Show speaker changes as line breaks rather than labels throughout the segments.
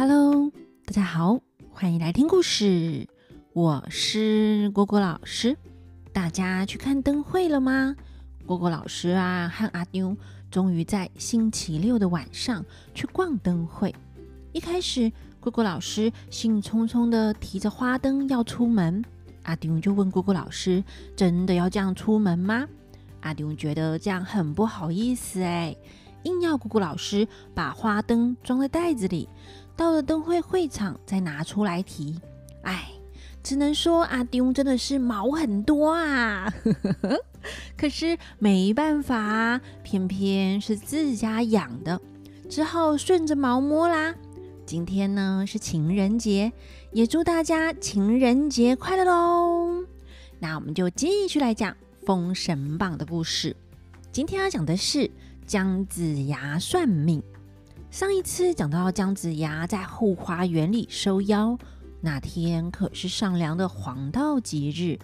Hello，大家好，欢迎来听故事。我是果果老师。大家去看灯会了吗？果果老师啊，和阿丢终于在星期六的晚上去逛灯会。一开始，果果老师兴冲冲的提着花灯要出门，阿丢就问果果老师：“真的要这样出门吗？”阿丢觉得这样很不好意思哎，硬要果果老师把花灯装在袋子里。到了灯会会场再拿出来提，哎，只能说阿丢真的是毛很多啊！可是没办法，偏偏是自家养的，只好顺着毛摸啦。今天呢是情人节，也祝大家情人节快乐喽！那我们就继续来讲《封神榜》的故事。今天要讲的是姜子牙算命。上一次讲到姜子牙在后花园里收妖，那天可是上梁的黄道吉日。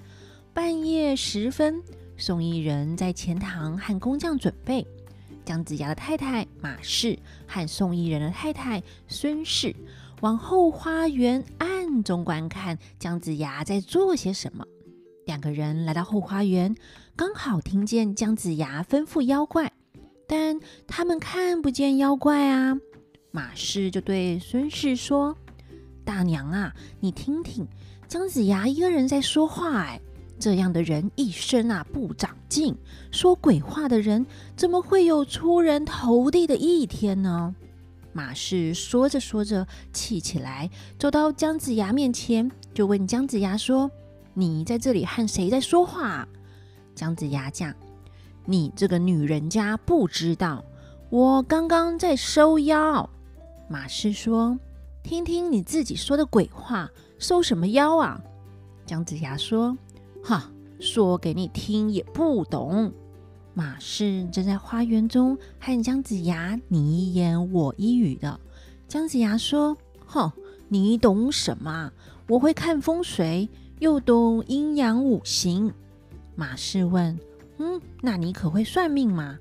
半夜时分，宋义人在前堂和工匠准备。姜子牙的太太马氏和宋义人的太太孙氏往后花园暗中观看姜子牙在做些什么。两个人来到后花园，刚好听见姜子牙吩咐妖怪。但他们看不见妖怪啊！马氏就对孙氏说：“大娘啊，你听听，姜子牙一个人在说话。哎，这样的人一生啊不长进，说鬼话的人怎么会有出人头地的一天呢？”马氏说着说着，气起来，走到姜子牙面前，就问姜子牙说：“你在这里和谁在说话？”姜子牙讲。你这个女人家不知道，我刚刚在收妖。马氏说：“听听你自己说的鬼话，收什么妖啊？”姜子牙说：“哈，说给你听也不懂。”马氏正在花园中和姜子牙你一言我一语的。姜子牙说：“哼，你懂什么？我会看风水，又懂阴阳五行。”马氏问。嗯，那你可会算命吗？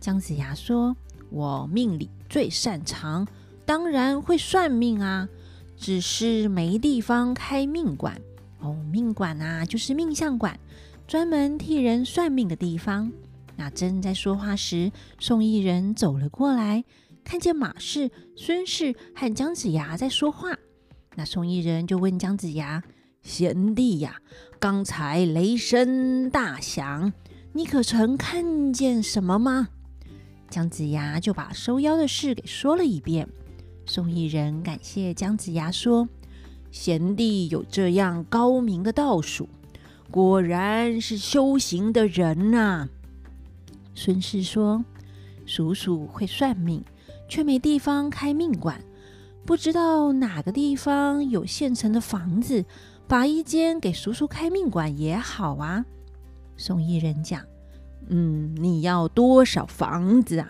姜子牙说：“我命里最擅长，当然会算命啊。只是没地方开命馆哦。命馆啊，就是命相馆，专门替人算命的地方。”那正在说话时，宋义人走了过来，看见马氏、孙氏和姜子牙在说话。那宋义人就问姜子牙：“贤弟呀，刚才雷声大响。”你可曾看见什么吗？姜子牙就把收妖的事给说了一遍。宋义人感谢姜子牙说：“贤弟有这样高明的道术，果然是修行的人呐。”孙氏说：“叔叔会算命，却没地方开命馆，不知道哪个地方有现成的房子，把一间给叔叔开命馆也好啊。”宋义人讲：“嗯，你要多少房子啊？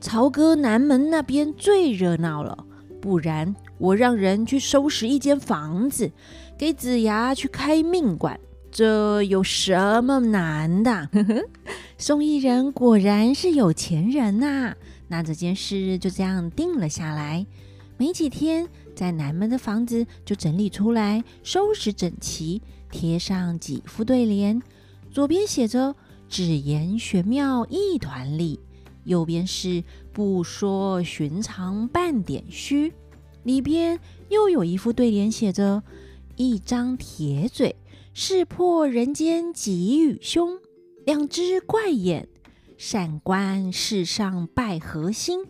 朝歌南门那边最热闹了，不然我让人去收拾一间房子，给子牙去开命馆，这有什么难的？” 宋义人果然是有钱人呐，那这件事就这样定了下来。没几天，在南门的房子就整理出来，收拾整齐，贴上几副对联。左边写着“只言玄妙一团利”，右边是“不说寻常半点虚”。里边又有一副对联，写着“一张铁嘴识破人间吉与凶，两只怪眼闪观世上百合心”。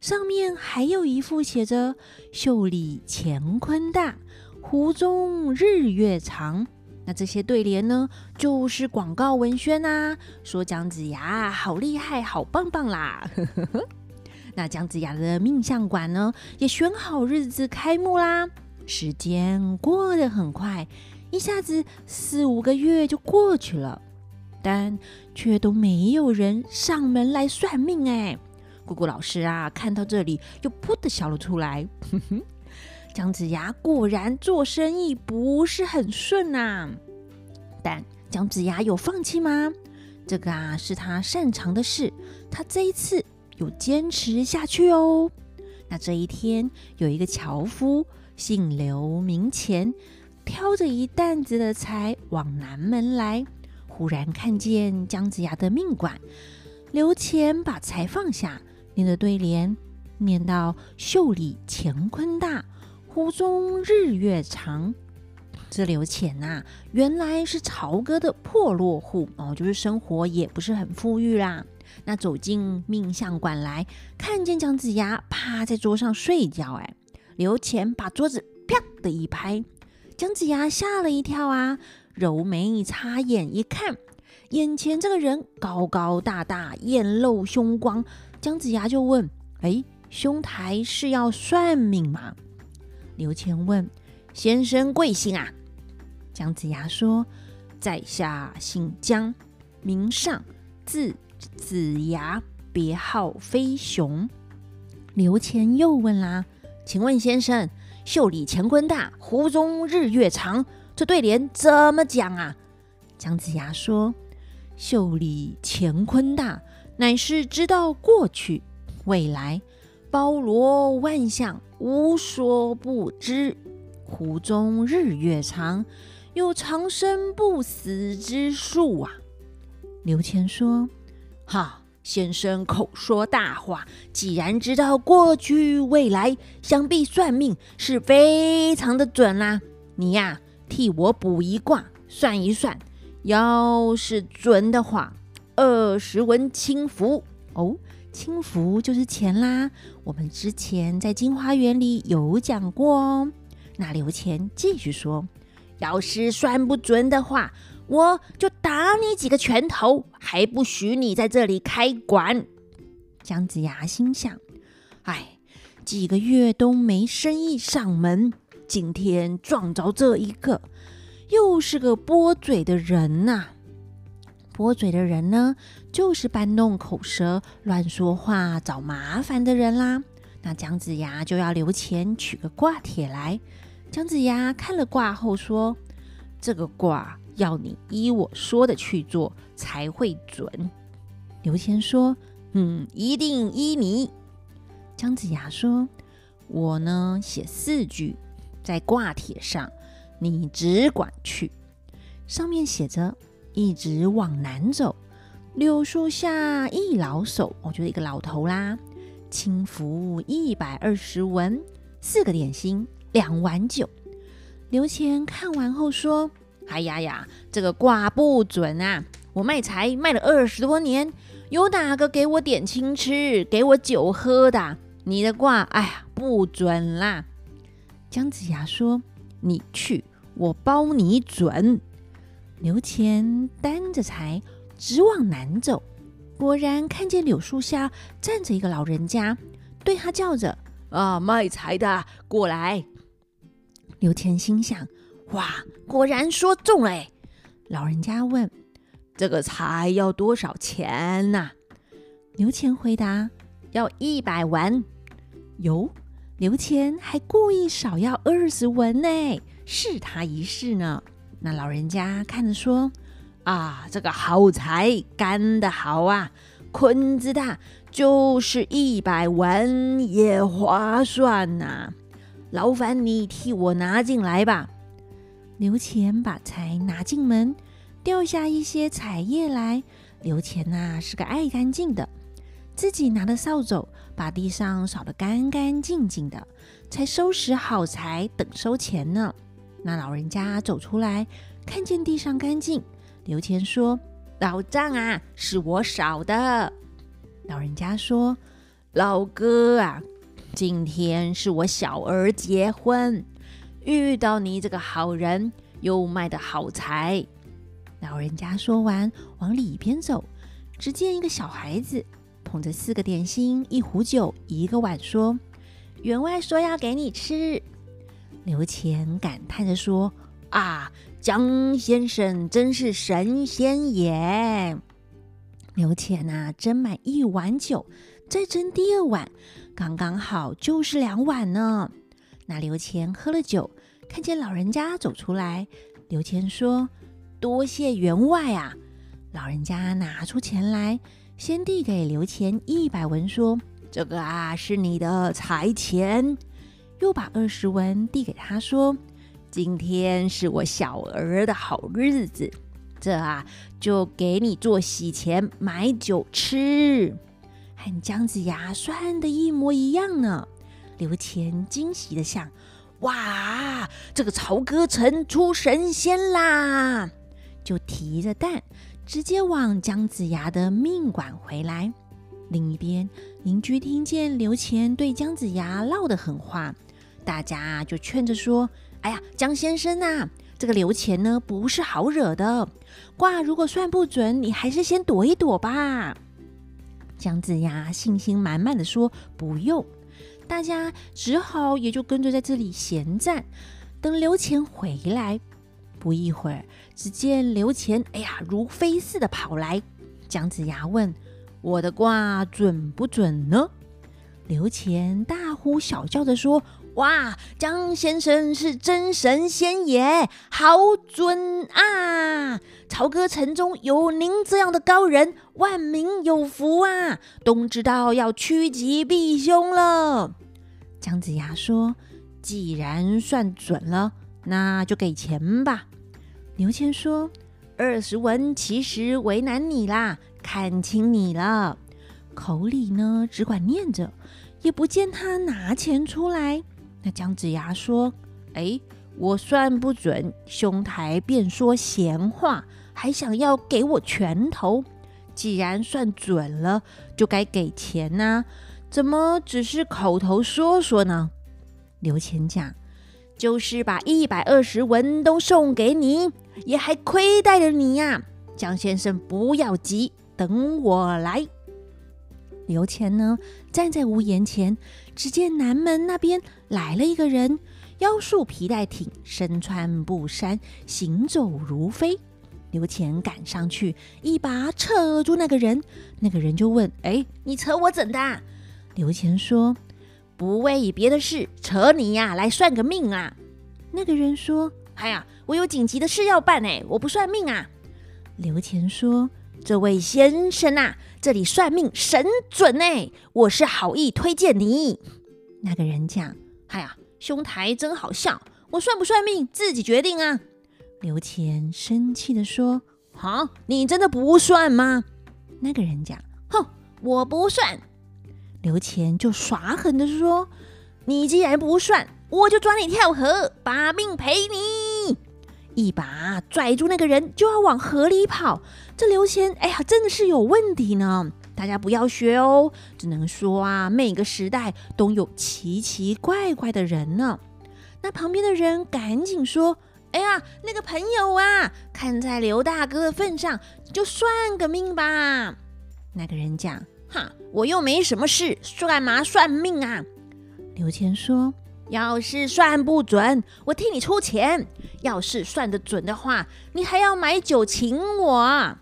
上面还有一副写着“袖里乾坤大，湖中日月长”。那这些对联呢，就是广告文宣呐，说姜子牙好厉害、好棒棒啦。那姜子牙的命相馆呢，也选好日子开幕啦。时间过得很快，一下子四五个月就过去了，但却都没有人上门来算命哎。姑姑老师啊，看到这里又噗的笑了出来。姜子牙果然做生意不是很顺呐，但姜子牙有放弃吗？这个啊是他擅长的事，他这一次有坚持下去哦。那这一天，有一个樵夫，姓刘名钱，挑着一担子的柴往南门来，忽然看见姜子牙的命馆。刘钱把柴放下，念着对联，念到“袖里乾坤大，湖中日月长”。这刘钱呐，原来是朝歌的破落户哦，就是生活也不是很富裕啦。那走进命相馆来，看见姜子牙趴在桌上睡觉，哎，刘钱把桌子啪的一拍，姜子牙吓了一跳啊，揉眉擦眼一看，眼前这个人高高大大，眼露凶光，姜子牙就问：“哎，兄台是要算命吗？”刘谦问：“先生贵姓啊？”姜子牙说：“在下姓姜，名尚，字。”子牙，别号飞熊。刘谦又问啦：“请问先生，袖里乾坤大，湖中日月长，这对联怎么讲啊？”姜子牙说：“袖里乾坤大，乃是知道过去、未来，包罗万象，无所不知；湖中日月长，有长生不死之术啊。”刘谦说。哈，先生口说大话，既然知道过去未来，想必算命是非常的准啦。你呀，替我卜一卦，算一算，要是准的话，二十文清福哦，轻浮就是钱啦。我们之前在金花园里有讲过哦。那刘钱继续说，要是算不准的话。我就打你几个拳头，还不许你在这里开馆。姜子牙心想：哎，几个月都没生意上门，今天撞着这一个，又是个拨嘴的人呐！拨嘴的人呢，就是搬弄口舌、乱说话、找麻烦的人啦。那姜子牙就要留钱取个卦帖来。姜子牙看了卦后说：“这个卦。”要你依我说的去做才会准。刘谦说：“嗯，一定依你。”姜子牙说：“我呢，写四句在挂帖上，你只管去。上面写着：一直往南走，柳树下一老叟，我觉得一个老头啦。轻浮一百二十文，四个点心，两碗酒。”刘谦看完后说。哎呀呀，这个卦不准啊！我卖柴卖了二十多年，有哪个给我点心吃、给我酒喝的？你的卦，哎呀，不准啦！姜子牙说：“你去，我包你准。”刘谦担着柴直往南走，果然看见柳树下站着一个老人家，对他叫着：“啊，卖柴的，过来！”刘谦心想。哇，果然说中了！老人家问：“这个柴要多少钱呐？”刘谦回答：“要一百文。”哟，刘谦还故意少要二十文呢，试他一试呢。那老人家看着说：“啊，这个好柴干得好啊，捆子大，就是一百文也划算呐。劳烦你替我拿进来吧。”刘钱把柴拿进门，掉下一些彩叶来。刘钱呐是个爱干净的，自己拿着扫帚把地上扫得干干净净的，才收拾好柴等收钱呢。那老人家走出来，看见地上干净，刘钱说：“老丈啊，是我扫的。”老人家说：“老哥啊，今天是我小儿结婚。”遇到你这个好人，又卖的好财。老人家说完，往里边走，只见一个小孩子捧着四个点心、一壶酒、一个碗，说：“员外说要给你吃。”刘谦感叹着说：“啊，江先生真是神仙也！”刘谦呐，斟满一碗酒，再斟第二碗，刚刚好就是两碗呢。那刘谦。喝了酒，看见老人家走出来，刘谦。说：“多谢员外啊！”老人家拿出钱来，先递给刘谦。一百文，说：“这个啊是你的财钱。”又把二十文递给他说：“今天是我小儿的好日子，这啊就给你做喜钱买酒吃。”和姜子牙算的一模一样呢。刘乾惊喜的想：“哇，这个曹哥成出神仙啦！”就提着蛋，直接往姜子牙的命馆回来。另一边，邻居听见刘乾对姜子牙唠的狠话，大家就劝着说：“哎呀，姜先生呐，这个刘谦呢不是好惹的，卦如果算不准，你还是先躲一躲吧。”姜子牙信心满满的说：“不用。”大家只好也就跟着在这里闲站，等刘谦回来。不一会儿，只见刘谦哎呀如飞似的跑来。姜子牙问：“我的卦准不准呢？”刘谦大呼小叫的说：“哇，姜先生是真神仙也，好准啊！朝歌城中有您这样的高人，万民有福啊，都知道要趋吉避凶了。”姜子牙说：“既然算准了，那就给钱吧。”刘谦说：“二十文其实为难你啦，看清你了。”口里呢只管念着。也不见他拿钱出来。那姜子牙说：“哎，我算不准，兄台便说闲话，还想要给我拳头。既然算准了，就该给钱呐，怎么只是口头说说呢？”刘谦讲：“就是把一百二十文都送给你，也还亏待了你呀。姜先生不要急，等我来。”刘乾呢，站在屋檐前，只见南门那边来了一个人，腰束皮带挺，身穿布衫，行走如飞。刘乾赶上去，一把扯住那个人。那个人就问：“哎，你扯我怎的？”刘乾说：“不为别的事，扯你呀，来算个命啊。”那个人说：“哎呀，我有紧急的事要办哎，我不算命啊。”刘乾说。这位先生啊，这里算命神准呢，我是好意推荐你。那个人讲：“哎呀，兄台真好笑，我算不算命自己决定啊。”刘谦生气的说：“好，你真的不算吗？”那个人讲：“哼，我不算。”刘谦就耍狠的说：“你既然不算，我就抓你跳河，把命赔你。”一把拽住那个人，就要往河里跑。这刘谦，哎呀，真的是有问题呢！大家不要学哦，只能说啊，每个时代都有奇奇怪怪的人呢。那旁边的人赶紧说：“哎呀，那个朋友啊，看在刘大哥的份上，就算个命吧。”那个人讲：“哈，我又没什么事，算嘛算命啊？”刘谦说。要是算不准，我替你出钱；要是算得准的话，你还要买酒请我。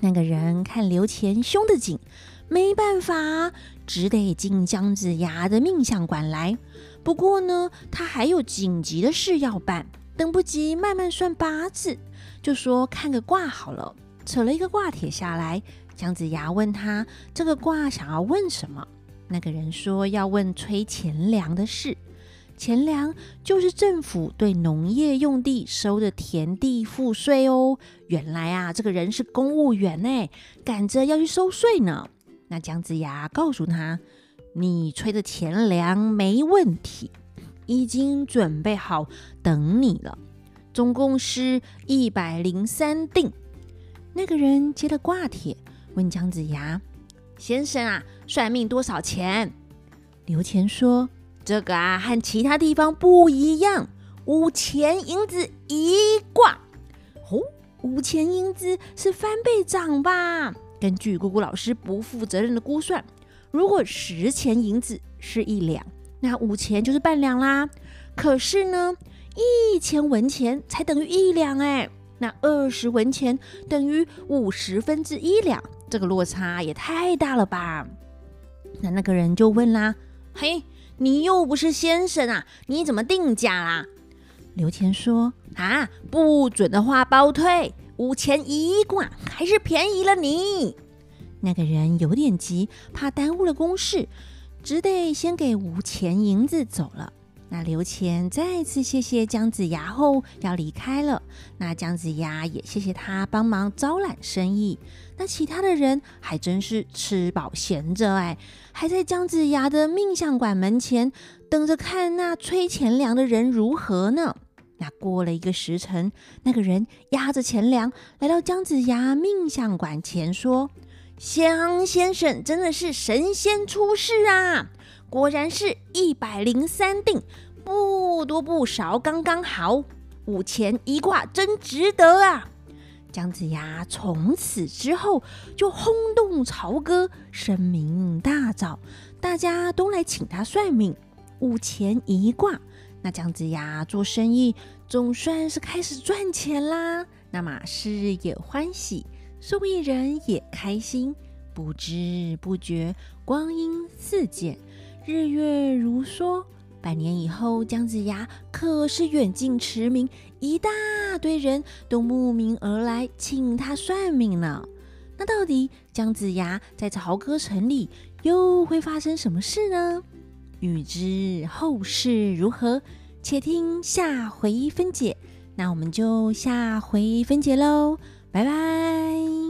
那个人看刘谦凶得紧，没办法，只得进姜子牙的命相馆来。不过呢，他还有紧急的事要办，等不及慢慢算八字，就说看个卦好了。扯了一个卦帖下来，姜子牙问他这个卦想要问什么。那个人说要问催钱粮的事，钱粮就是政府对农业用地收的田地赋税哦。原来啊，这个人是公务员呢，赶着要去收税呢。那姜子牙告诉他：“你催的钱粮没问题，已经准备好等你了，总共是一百零三锭。”那个人接了挂帖，问姜子牙。先生啊，算命多少钱？刘谦说：“这个啊，和其他地方不一样，五钱银子一卦。哦，五钱银子是翻倍涨吧？根据姑姑老师不负责任的估算，如果十钱银子是一两，那五钱就是半两啦。可是呢，一千文钱才等于一两哎，那二十文钱等于五十分之一两。”这个落差也太大了吧？那那个人就问啦：“嘿，你又不是先生啊，你怎么定价啦？”刘谦说：“啊，不准的话包退，五钱一卦，还是便宜了你。”那个人有点急，怕耽误了公事，只得先给五钱银子走了。那刘谦再次谢谢姜子牙后要离开了，那姜子牙也谢谢他帮忙招揽生意。那其他的人还真是吃饱闲着哎，还在姜子牙的命相馆门前等着看那催钱粮的人如何呢？那过了一个时辰，那个人押着钱粮来到姜子牙命相馆前说：“姜先生真的是神仙出世啊！”果然是一百零三锭，不多不少，刚刚好。五钱一卦，真值得啊！姜子牙从此之后就轰动朝歌，声名大噪，大家都来请他算命。五钱一卦，那姜子牙做生意总算是开始赚钱啦。那马氏也欢喜，受益人也开心。不知不觉，光阴似箭。日月如梭，百年以后，姜子牙可是远近驰名，一大堆人都慕名而来请他算命呢。那到底姜子牙在朝歌城里又会发生什么事呢？欲知后事如何，且听下回分解。那我们就下回分解喽，拜拜。